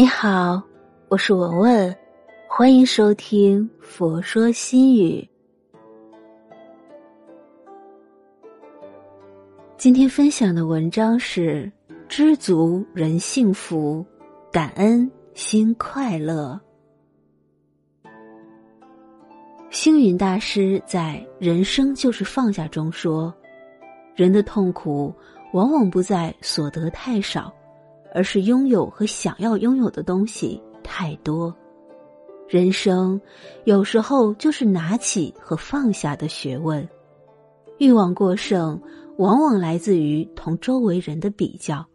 你好，我是文文，欢迎收听《佛说心语》。今天分享的文章是：知足人幸福，感恩心快乐。星云大师在《人生就是放下》中说：“人的痛苦往往不在所得太少。”而是拥有和想要拥有的东西太多，人生有时候就是拿起和放下的学问。欲望过剩，往往来自于同周围人的比较。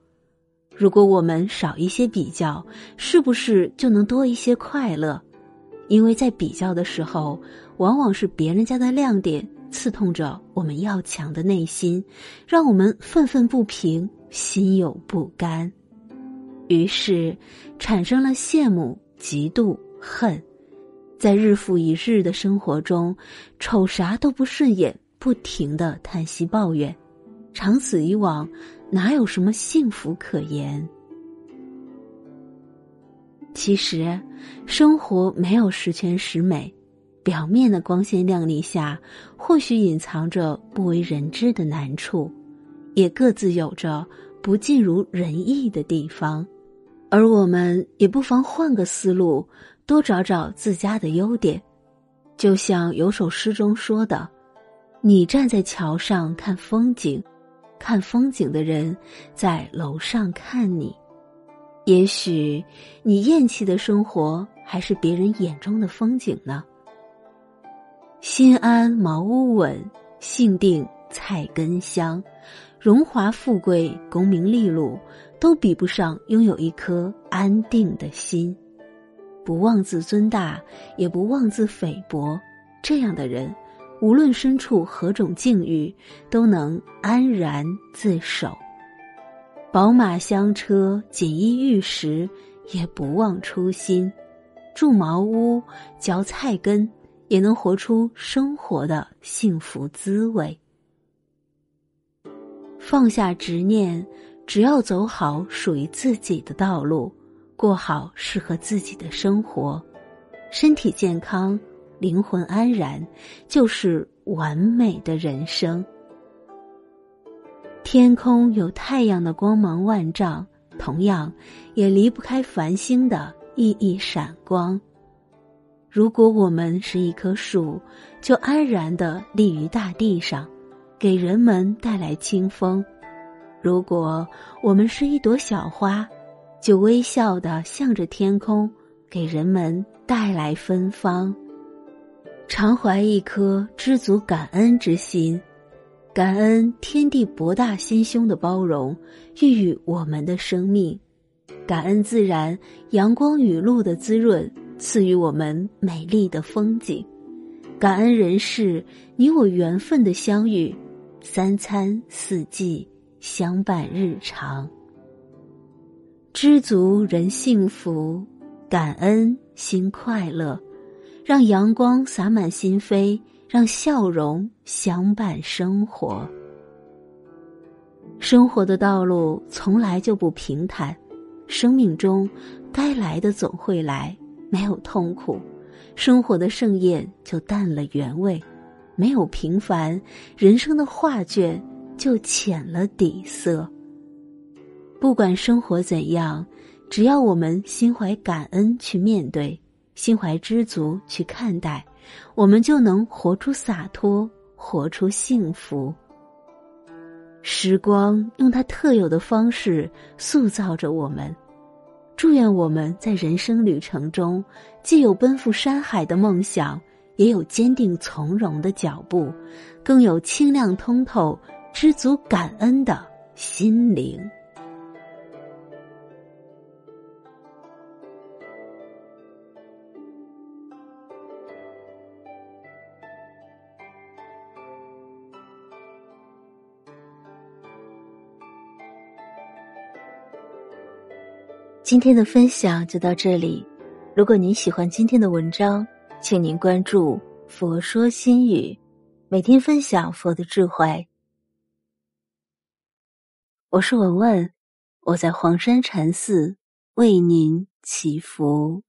如果我们少一些比较，是不是就能多一些快乐？因为在比较的时候，往往是别人家的亮点刺痛着我们要强的内心，让我们愤愤不平，心有不甘。于是，产生了羡慕、嫉妒、恨，在日复一日的生活中，瞅啥都不顺眼，不停的叹息抱怨，长此以往，哪有什么幸福可言？其实，生活没有十全十美，表面的光鲜亮丽下，或许隐藏着不为人知的难处，也各自有着不尽如人意的地方。而我们也不妨换个思路，多找找自家的优点。就像有首诗中说的：“你站在桥上看风景，看风景的人在楼上看你。也许你厌弃的生活，还是别人眼中的风景呢。”心安茅屋稳，性定菜根香，荣华富贵，功名利禄。都比不上拥有一颗安定的心，不妄自尊大，也不妄自菲薄。这样的人，无论身处何种境遇，都能安然自守。宝马香车，锦衣玉食，也不忘初心。住茅屋，嚼菜根，也能活出生活的幸福滋味。放下执念。只要走好属于自己的道路，过好适合自己的生活，身体健康，灵魂安然，就是完美的人生。天空有太阳的光芒万丈，同样也离不开繁星的熠熠闪光。如果我们是一棵树，就安然的立于大地上，给人们带来清风。如果我们是一朵小花，就微笑的向着天空，给人们带来芬芳。常怀一颗知足感恩之心，感恩天地博大心胸的包容，孕育我们的生命；感恩自然阳光雨露的滋润，赐予我们美丽的风景；感恩人世你我缘分的相遇，三餐四季。相伴日常，知足人幸福，感恩心快乐，让阳光洒满心扉，让笑容相伴生活。生活的道路从来就不平坦，生命中该来的总会来，没有痛苦，生活的盛宴就淡了原味；没有平凡，人生的画卷。就浅了底色。不管生活怎样，只要我们心怀感恩去面对，心怀知足去看待，我们就能活出洒脱，活出幸福。时光用它特有的方式塑造着我们。祝愿我们在人生旅程中，既有奔赴山海的梦想，也有坚定从容的脚步，更有清亮通透。知足感恩的心灵。今天的分享就到这里。如果您喜欢今天的文章，请您关注“佛说心语”，每天分享佛的智慧。我是文文，我在黄山禅寺为您祈福。